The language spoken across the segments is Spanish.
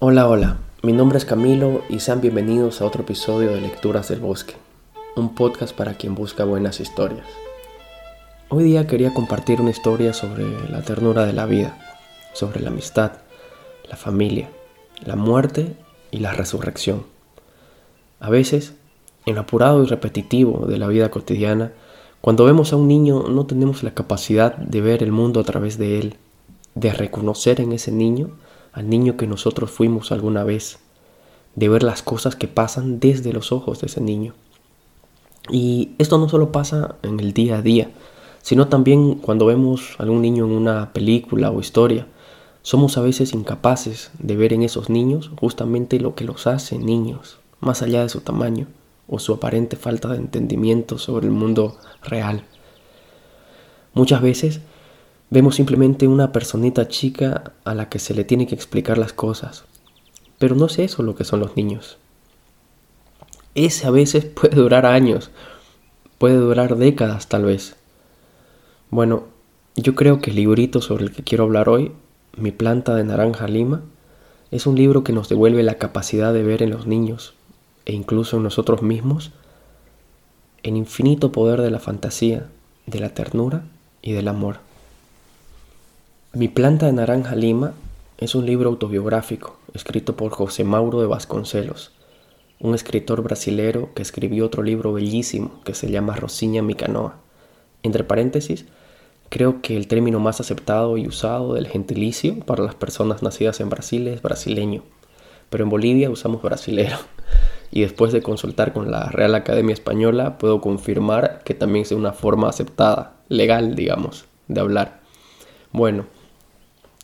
Hola, hola, mi nombre es Camilo y sean bienvenidos a otro episodio de Lecturas del Bosque, un podcast para quien busca buenas historias. Hoy día quería compartir una historia sobre la ternura de la vida, sobre la amistad, la familia, la muerte y la resurrección. A veces, en lo apurado y repetitivo de la vida cotidiana, cuando vemos a un niño no tenemos la capacidad de ver el mundo a través de él, de reconocer en ese niño al niño que nosotros fuimos alguna vez, de ver las cosas que pasan desde los ojos de ese niño. Y esto no solo pasa en el día a día, sino también cuando vemos a algún niño en una película o historia. Somos a veces incapaces de ver en esos niños justamente lo que los hace niños, más allá de su tamaño o su aparente falta de entendimiento sobre el mundo real. Muchas veces Vemos simplemente una personita chica a la que se le tiene que explicar las cosas. Pero no es eso lo que son los niños. Ese a veces puede durar años, puede durar décadas tal vez. Bueno, yo creo que el librito sobre el que quiero hablar hoy, Mi planta de naranja lima, es un libro que nos devuelve la capacidad de ver en los niños e incluso en nosotros mismos el infinito poder de la fantasía, de la ternura y del amor. Mi planta de naranja lima es un libro autobiográfico escrito por José Mauro de Vasconcelos, un escritor brasilero que escribió otro libro bellísimo que se llama Rosiña mi canoa. Entre paréntesis, creo que el término más aceptado y usado del gentilicio para las personas nacidas en Brasil es brasileño, pero en Bolivia usamos brasilero. Y después de consultar con la Real Academia Española, puedo confirmar que también es una forma aceptada, legal, digamos, de hablar. Bueno,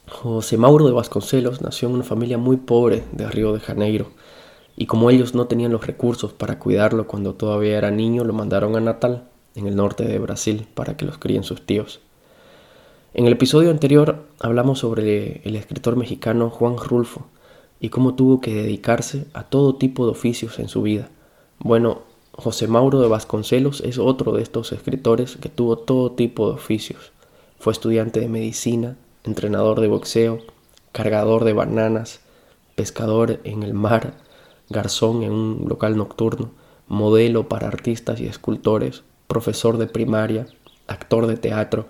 José Mauro de Vasconcelos nació en una familia muy pobre de Río de Janeiro, y como ellos no tenían los recursos para cuidarlo cuando todavía era niño, lo mandaron a Natal, en el norte de Brasil, para que los críen sus tíos. En el episodio anterior hablamos sobre el escritor mexicano Juan Rulfo y cómo tuvo que dedicarse a todo tipo de oficios en su vida. Bueno, José Mauro de Vasconcelos es otro de estos escritores que tuvo todo tipo de oficios. Fue estudiante de medicina, entrenador de boxeo, cargador de bananas, pescador en el mar, garzón en un local nocturno, modelo para artistas y escultores, profesor de primaria, actor de teatro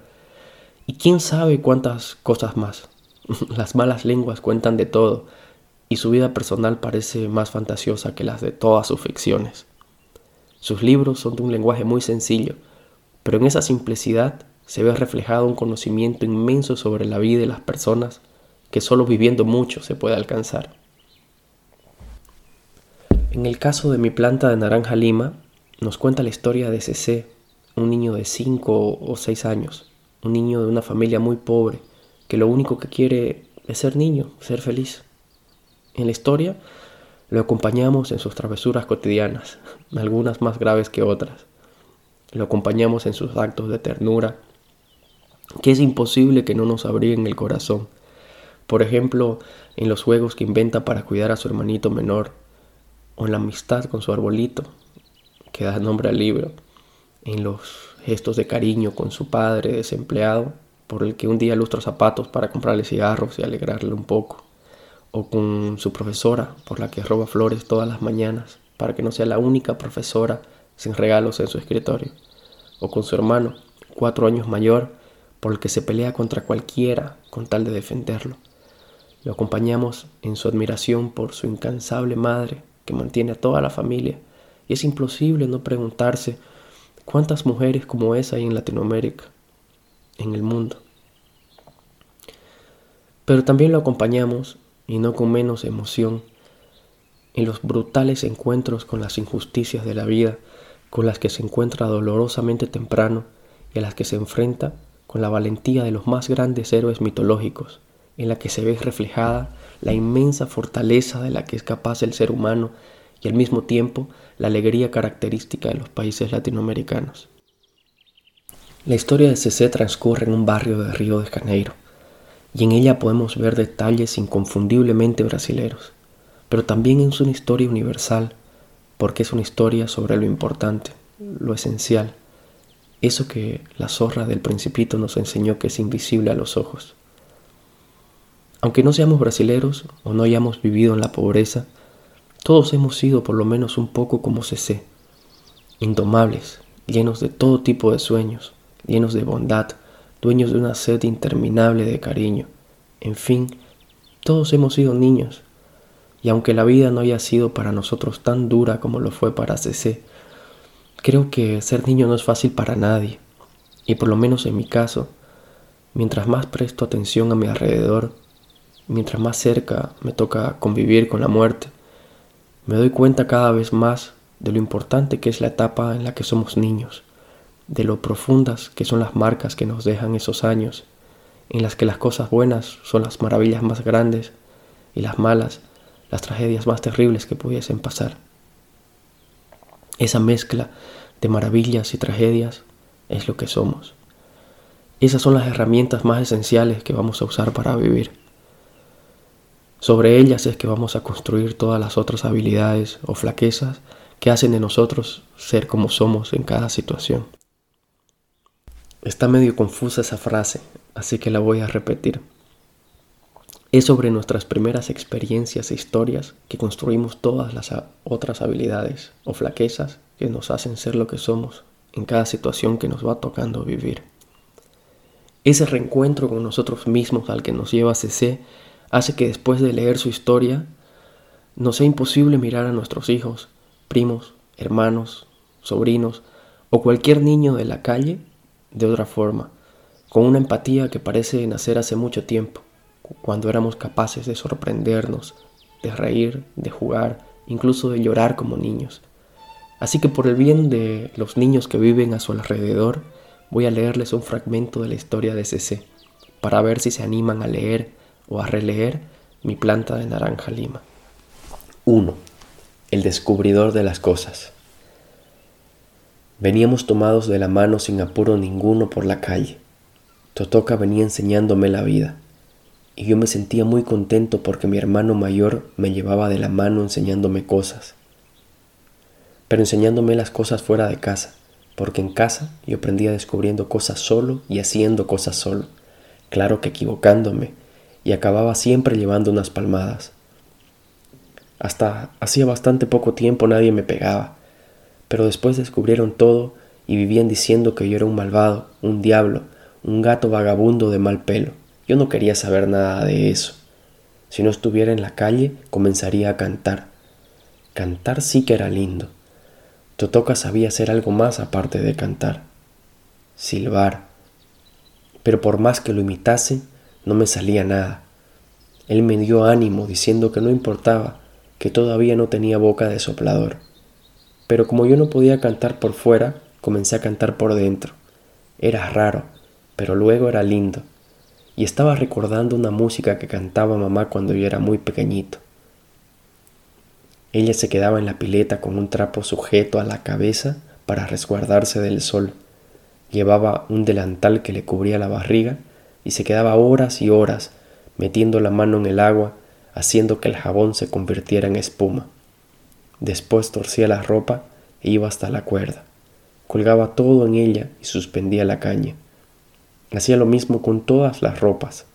y quién sabe cuántas cosas más. Las malas lenguas cuentan de todo y su vida personal parece más fantasiosa que las de todas sus ficciones. Sus libros son de un lenguaje muy sencillo, pero en esa simplicidad se ve reflejado un conocimiento inmenso sobre la vida de las personas que solo viviendo mucho se puede alcanzar. En el caso de mi planta de naranja lima, nos cuenta la historia de CC, un niño de 5 o 6 años, un niño de una familia muy pobre, que lo único que quiere es ser niño, ser feliz. En la historia lo acompañamos en sus travesuras cotidianas, algunas más graves que otras. Lo acompañamos en sus actos de ternura, que es imposible que no nos abriguen el corazón. Por ejemplo, en los juegos que inventa para cuidar a su hermanito menor, o en la amistad con su arbolito, que da nombre al libro, en los gestos de cariño con su padre desempleado, por el que un día lustra zapatos para comprarle cigarros y alegrarle un poco, o con su profesora, por la que roba flores todas las mañanas, para que no sea la única profesora sin regalos en su escritorio, o con su hermano, cuatro años mayor, por el que se pelea contra cualquiera con tal de defenderlo. Lo acompañamos en su admiración por su incansable madre que mantiene a toda la familia y es imposible no preguntarse cuántas mujeres como esa hay en Latinoamérica, en el mundo. Pero también lo acompañamos, y no con menos emoción, en los brutales encuentros con las injusticias de la vida, con las que se encuentra dolorosamente temprano y a las que se enfrenta con la valentía de los más grandes héroes mitológicos, en la que se ve reflejada la inmensa fortaleza de la que es capaz el ser humano y al mismo tiempo la alegría característica de los países latinoamericanos. La historia de CC transcurre en un barrio de Río de Janeiro, y en ella podemos ver detalles inconfundiblemente brasileros, pero también es una historia universal, porque es una historia sobre lo importante, lo esencial, eso que la zorra del principito nos enseñó que es invisible a los ojos. Aunque no seamos brasileros o no hayamos vivido en la pobreza, todos hemos sido por lo menos un poco como CC, indomables, llenos de todo tipo de sueños, llenos de bondad, dueños de una sed interminable de cariño. En fin, todos hemos sido niños, y aunque la vida no haya sido para nosotros tan dura como lo fue para CC, creo que ser niño no es fácil para nadie, y por lo menos en mi caso, mientras más presto atención a mi alrededor, mientras más cerca me toca convivir con la muerte, me doy cuenta cada vez más de lo importante que es la etapa en la que somos niños, de lo profundas que son las marcas que nos dejan esos años, en las que las cosas buenas son las maravillas más grandes y las malas las tragedias más terribles que pudiesen pasar. Esa mezcla de maravillas y tragedias es lo que somos. Esas son las herramientas más esenciales que vamos a usar para vivir. Sobre ellas es que vamos a construir todas las otras habilidades o flaquezas que hacen de nosotros ser como somos en cada situación. Está medio confusa esa frase, así que la voy a repetir. Es sobre nuestras primeras experiencias e historias que construimos todas las otras habilidades o flaquezas que nos hacen ser lo que somos en cada situación que nos va tocando vivir. Ese reencuentro con nosotros mismos al que nos lleva CC hace que después de leer su historia nos sea imposible mirar a nuestros hijos, primos, hermanos, sobrinos o cualquier niño de la calle de otra forma, con una empatía que parece nacer hace mucho tiempo, cuando éramos capaces de sorprendernos, de reír, de jugar, incluso de llorar como niños. Así que por el bien de los niños que viven a su alrededor, voy a leerles un fragmento de la historia de CC, para ver si se animan a leer o a releer mi planta de naranja lima. 1. El descubridor de las cosas. Veníamos tomados de la mano sin apuro ninguno por la calle. Totoca venía enseñándome la vida, y yo me sentía muy contento porque mi hermano mayor me llevaba de la mano enseñándome cosas. Pero enseñándome las cosas fuera de casa, porque en casa yo aprendía descubriendo cosas solo y haciendo cosas solo, claro que equivocándome, y acababa siempre llevando unas palmadas. Hasta hacía bastante poco tiempo nadie me pegaba, pero después descubrieron todo y vivían diciendo que yo era un malvado, un diablo, un gato vagabundo de mal pelo. Yo no quería saber nada de eso. Si no estuviera en la calle, comenzaría a cantar. Cantar sí que era lindo. Totoca sabía hacer algo más aparte de cantar. Silbar. Pero por más que lo imitase, no me salía nada. Él me dio ánimo diciendo que no importaba, que todavía no tenía boca de soplador. Pero como yo no podía cantar por fuera, comencé a cantar por dentro. Era raro, pero luego era lindo. Y estaba recordando una música que cantaba mamá cuando yo era muy pequeñito. Ella se quedaba en la pileta con un trapo sujeto a la cabeza para resguardarse del sol. Llevaba un delantal que le cubría la barriga y se quedaba horas y horas metiendo la mano en el agua, haciendo que el jabón se convirtiera en espuma. Después torcía la ropa e iba hasta la cuerda. Colgaba todo en ella y suspendía la caña. Hacía lo mismo con todas las ropas.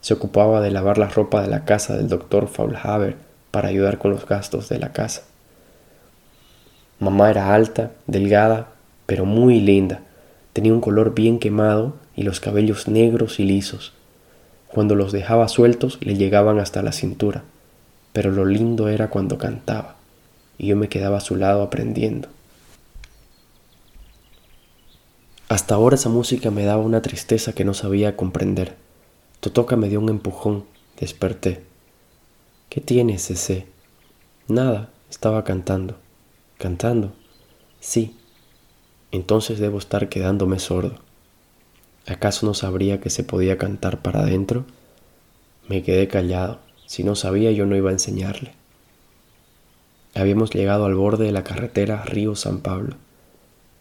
Se ocupaba de lavar la ropa de la casa del doctor Faulhaber para ayudar con los gastos de la casa. Mamá era alta, delgada, pero muy linda. Tenía un color bien quemado y los cabellos negros y lisos. Cuando los dejaba sueltos le llegaban hasta la cintura, pero lo lindo era cuando cantaba, y yo me quedaba a su lado aprendiendo. Hasta ahora esa música me daba una tristeza que no sabía comprender. Totoca me dio un empujón, desperté. ¿Qué tienes, ese? Nada, estaba cantando. ¿Cantando? Sí. Entonces debo estar quedándome sordo. ¿Acaso no sabría que se podía cantar para adentro? Me quedé callado. Si no sabía yo no iba a enseñarle. Habíamos llegado al borde de la carretera Río San Pablo.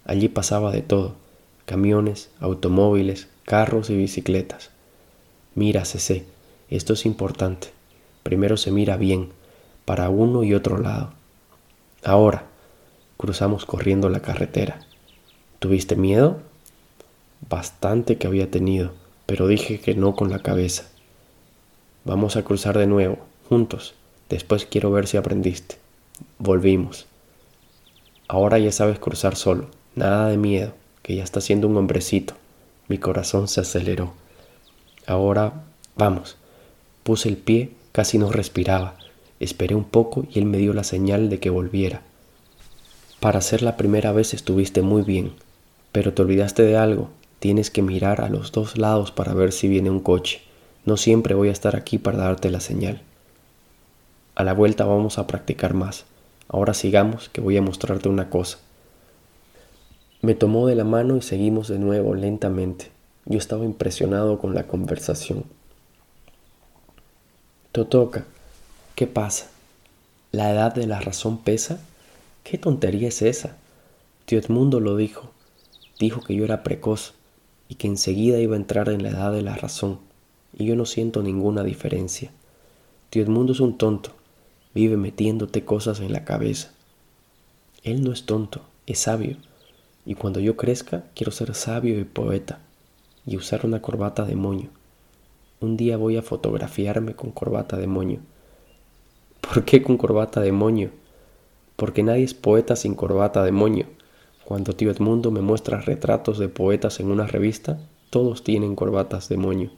Allí pasaba de todo, camiones, automóviles, carros y bicicletas. Mira, CC, esto es importante. Primero se mira bien, para uno y otro lado. Ahora, cruzamos corriendo la carretera. ¿Tuviste miedo? Bastante que había tenido, pero dije que no con la cabeza. Vamos a cruzar de nuevo, juntos. Después quiero ver si aprendiste. Volvimos. Ahora ya sabes cruzar solo. Nada de miedo, que ya está siendo un hombrecito. Mi corazón se aceleró. Ahora, vamos. Puse el pie, casi no respiraba. Esperé un poco y él me dio la señal de que volviera. Para ser la primera vez estuviste muy bien, pero te olvidaste de algo. Tienes que mirar a los dos lados para ver si viene un coche. No siempre voy a estar aquí para darte la señal. A la vuelta vamos a practicar más. Ahora sigamos que voy a mostrarte una cosa. Me tomó de la mano y seguimos de nuevo lentamente. Yo estaba impresionado con la conversación. Totoka, ¿qué pasa? ¿La edad de la razón pesa? ¿Qué tontería es esa? Tío Edmundo lo dijo. Dijo que yo era precoz y que enseguida iba a entrar en la edad de la razón. Y yo no siento ninguna diferencia. Tío Edmundo es un tonto vive metiéndote cosas en la cabeza. Él no es tonto, es sabio. Y cuando yo crezca, quiero ser sabio y poeta y usar una corbata de moño. Un día voy a fotografiarme con corbata de moño. ¿Por qué con corbata de moño? Porque nadie es poeta sin corbata de moño. Cuando tío Edmundo me muestra retratos de poetas en una revista, todos tienen corbatas de moño.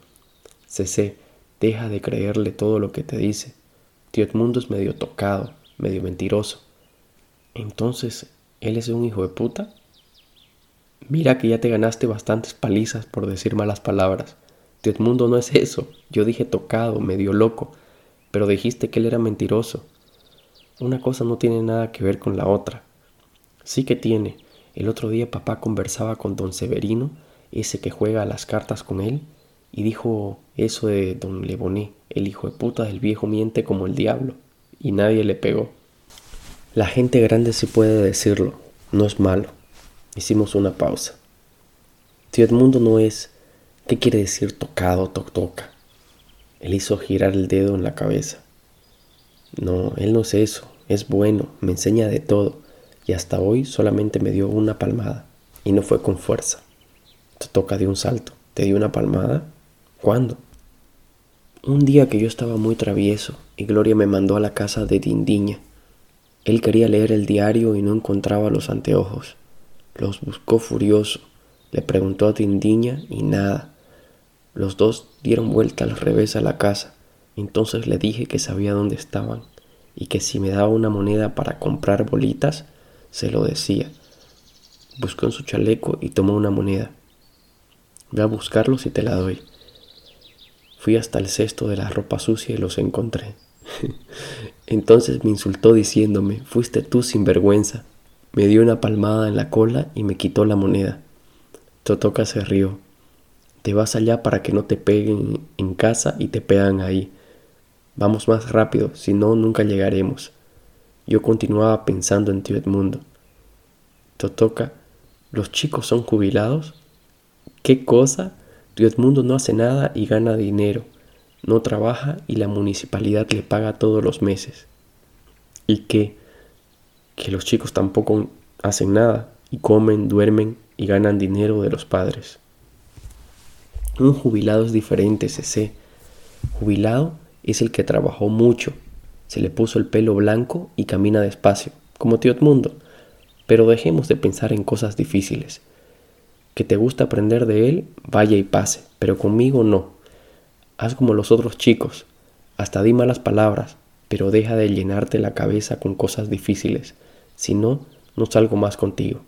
Cc, deja de creerle todo lo que te dice. Tío Edmundo es medio tocado, medio mentiroso. Entonces, ¿él es un hijo de puta? Mira que ya te ganaste bastantes palizas por decir malas palabras. Edmundo no es eso. Yo dije tocado, medio loco, pero dijiste que él era mentiroso. Una cosa no tiene nada que ver con la otra. Sí que tiene. El otro día papá conversaba con don Severino, ese que juega a las cartas con él, y dijo eso de don Leboné, el hijo de puta del viejo miente como el diablo, y nadie le pegó. La gente grande sí puede decirlo, no es malo. Hicimos una pausa. Tío Edmundo no es, ¿qué quiere decir tocado, toc toca? Él hizo girar el dedo en la cabeza. No, él no es eso, es bueno, me enseña de todo, y hasta hoy solamente me dio una palmada, y no fue con fuerza. Te toca de un salto, ¿te dio una palmada? ¿Cuándo? Un día que yo estaba muy travieso y Gloria me mandó a la casa de Dindiña. Él quería leer el diario y no encontraba los anteojos. Los buscó furioso. Le preguntó a Dindiña y nada. Los dos dieron vuelta al revés a la casa. Entonces le dije que sabía dónde estaban y que si me daba una moneda para comprar bolitas, se lo decía. Buscó en su chaleco y tomó una moneda. Ve a buscarlos y te la doy. Fui hasta el cesto de la ropa sucia y los encontré. Entonces me insultó diciéndome, fuiste tú sin vergüenza. Me dio una palmada en la cola y me quitó la moneda. Totoka se rió. Te vas allá para que no te peguen en casa y te pegan ahí. Vamos más rápido, si no, nunca llegaremos. Yo continuaba pensando en tío Edmundo. Totoka, ¿los chicos son jubilados? ¿Qué cosa? Edmundo no hace nada y gana dinero, no trabaja y la municipalidad le paga todos los meses. ¿Y qué? Que los chicos tampoco hacen nada y comen, duermen y ganan dinero de los padres. Un jubilado es diferente, sé. Jubilado es el que trabajó mucho, se le puso el pelo blanco y camina despacio, como tío Edmundo. Pero dejemos de pensar en cosas difíciles que te gusta aprender de él, vaya y pase, pero conmigo no. Haz como los otros chicos, hasta di malas palabras, pero deja de llenarte la cabeza con cosas difíciles, si no, no salgo más contigo.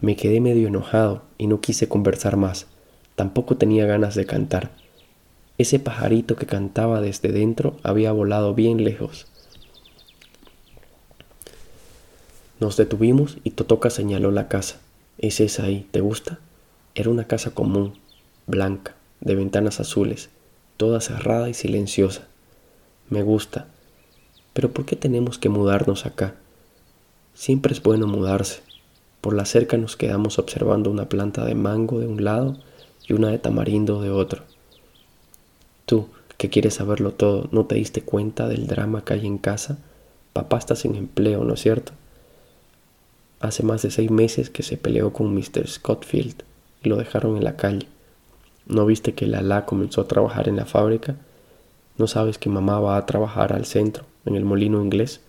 Me quedé medio enojado y no quise conversar más, tampoco tenía ganas de cantar. Ese pajarito que cantaba desde dentro había volado bien lejos. Nos detuvimos y Totoka señaló la casa. Es esa ahí, ¿te gusta? Era una casa común, blanca, de ventanas azules, toda cerrada y silenciosa. Me gusta. Pero ¿por qué tenemos que mudarnos acá? Siempre es bueno mudarse. Por la cerca nos quedamos observando una planta de mango de un lado y una de tamarindo de otro. Tú, que quieres saberlo todo, ¿no te diste cuenta del drama que hay en casa? Papá está sin empleo, ¿no es cierto? Hace más de seis meses que se peleó con Mr. Scottfield y lo dejaron en la calle. ¿No viste que Lala comenzó a trabajar en la fábrica? ¿No sabes que mamá va a trabajar al centro, en el molino inglés?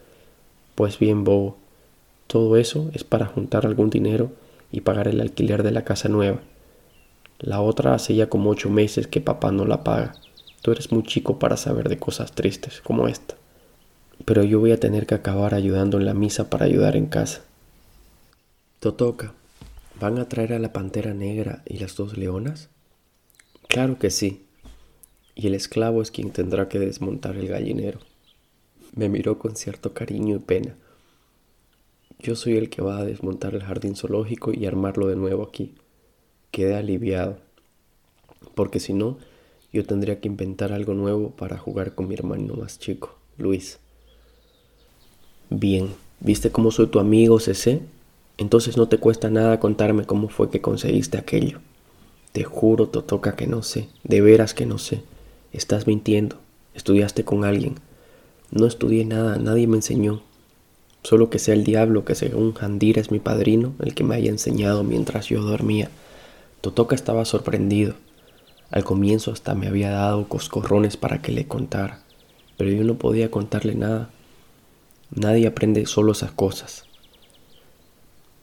Pues bien, bobo, todo eso es para juntar algún dinero y pagar el alquiler de la casa nueva. La otra hace ya como ocho meses que papá no la paga. Tú eres muy chico para saber de cosas tristes como esta. Pero yo voy a tener que acabar ayudando en la misa para ayudar en casa. Totoca, ¿van a traer a la pantera negra y las dos leonas? Claro que sí. Y el esclavo es quien tendrá que desmontar el gallinero. Me miró con cierto cariño y pena. Yo soy el que va a desmontar el jardín zoológico y armarlo de nuevo aquí. Quedé aliviado, porque si no, yo tendría que inventar algo nuevo para jugar con mi hermano más chico, Luis. Bien, ¿viste cómo soy tu amigo, CC? Entonces no te cuesta nada contarme cómo fue que conseguiste aquello. Te juro, toca que no sé, de veras que no sé. Estás mintiendo, estudiaste con alguien. No estudié nada, nadie me enseñó. Solo que sea el diablo que según Jandira es mi padrino, el que me haya enseñado mientras yo dormía. Totoka estaba sorprendido. Al comienzo hasta me había dado coscorrones para que le contara, pero yo no podía contarle nada. Nadie aprende solo esas cosas.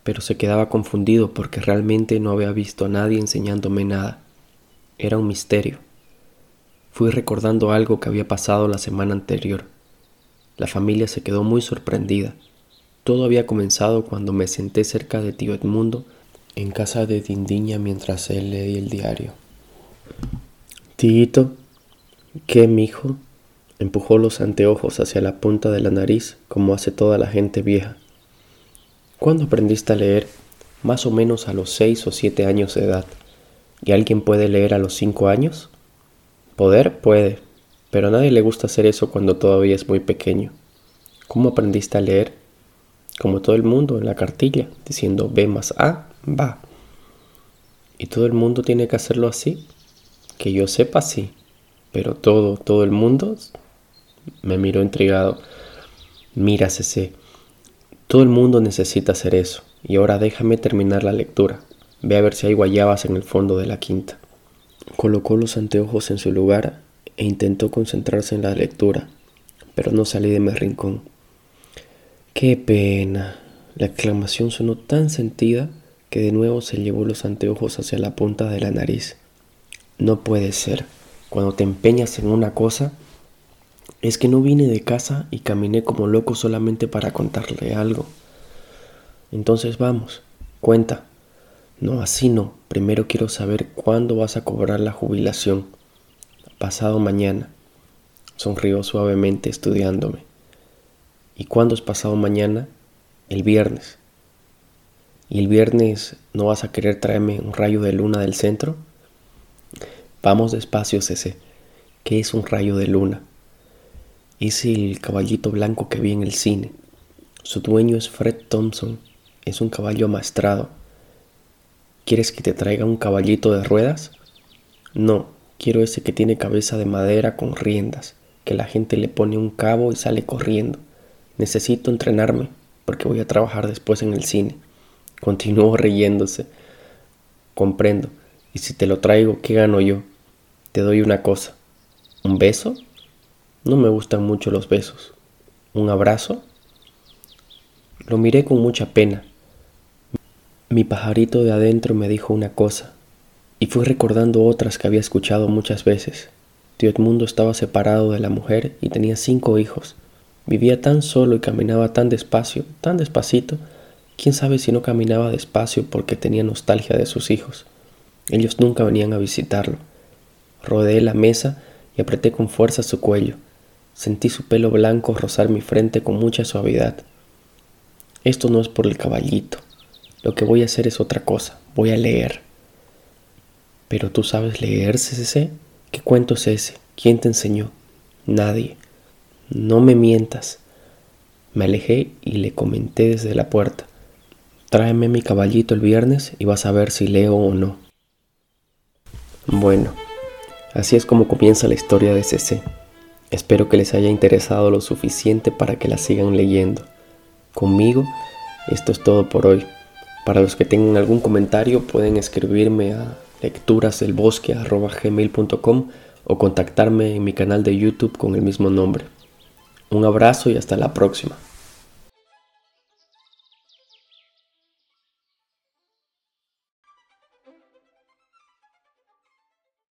Pero se quedaba confundido porque realmente no había visto a nadie enseñándome nada. Era un misterio. Fui recordando algo que había pasado la semana anterior. La familia se quedó muy sorprendida. Todo había comenzado cuando me senté cerca de tío Edmundo en casa de Dindiña mientras él leía el diario. Tito, ¿qué, mijo? Empujó los anteojos hacia la punta de la nariz como hace toda la gente vieja. ¿Cuándo aprendiste a leer? Más o menos a los seis o siete años de edad. ¿Y alguien puede leer a los cinco años? Poder puede, pero a nadie le gusta hacer eso cuando todavía es muy pequeño. ¿Cómo aprendiste a leer? Como todo el mundo en la cartilla, diciendo B más A, va. ¿Y todo el mundo tiene que hacerlo así? Que yo sepa, sí. Pero todo, todo el mundo me miró intrigado. Mira, CC, todo el mundo necesita hacer eso. Y ahora déjame terminar la lectura. Ve a ver si hay guayabas en el fondo de la quinta. Colocó los anteojos en su lugar e intentó concentrarse en la lectura, pero no salí de mi rincón. ¡Qué pena! La exclamación sonó tan sentida que de nuevo se llevó los anteojos hacia la punta de la nariz. No puede ser. Cuando te empeñas en una cosa, es que no vine de casa y caminé como loco solamente para contarle algo. Entonces vamos, cuenta. No, así no. Primero quiero saber cuándo vas a cobrar la jubilación pasado mañana. Sonrió suavemente estudiándome. ¿Y cuándo es pasado mañana? El viernes. ¿Y el viernes no vas a querer traerme un rayo de luna del centro? Vamos despacio, Cece. ¿Qué es un rayo de luna? Es el caballito blanco que vi en el cine. Su dueño es Fred Thompson. Es un caballo amaestrado. ¿Quieres que te traiga un caballito de ruedas? No, Quiero ese que tiene cabeza de madera con riendas, que la gente le pone un cabo y sale corriendo. Necesito entrenarme, porque voy a trabajar después en el cine. Continuó riéndose. Comprendo. Y si te lo traigo, ¿qué gano yo? Te doy una cosa. ¿Un beso? No me gustan mucho los besos. ¿Un abrazo? Lo miré con mucha pena. Mi pajarito de adentro me dijo una cosa, y fui recordando otras que había escuchado muchas veces. Tío Edmundo estaba separado de la mujer y tenía cinco hijos. Vivía tan solo y caminaba tan despacio, tan despacito. Quién sabe si no caminaba despacio porque tenía nostalgia de sus hijos. Ellos nunca venían a visitarlo. Rodeé la mesa y apreté con fuerza su cuello. Sentí su pelo blanco rozar mi frente con mucha suavidad. Esto no es por el caballito. Lo que voy a hacer es otra cosa. Voy a leer. Pero tú sabes leer, CCC. ¿Qué cuento es ese? ¿Quién te enseñó? Nadie. No me mientas. Me alejé y le comenté desde la puerta. Tráeme mi caballito el viernes y vas a ver si leo o no. Bueno, así es como comienza la historia de CC. Espero que les haya interesado lo suficiente para que la sigan leyendo. Conmigo, esto es todo por hoy. Para los que tengan algún comentario pueden escribirme a lecturasdelbosque.gmail.com o contactarme en mi canal de YouTube con el mismo nombre. Un abrazo y hasta la próxima.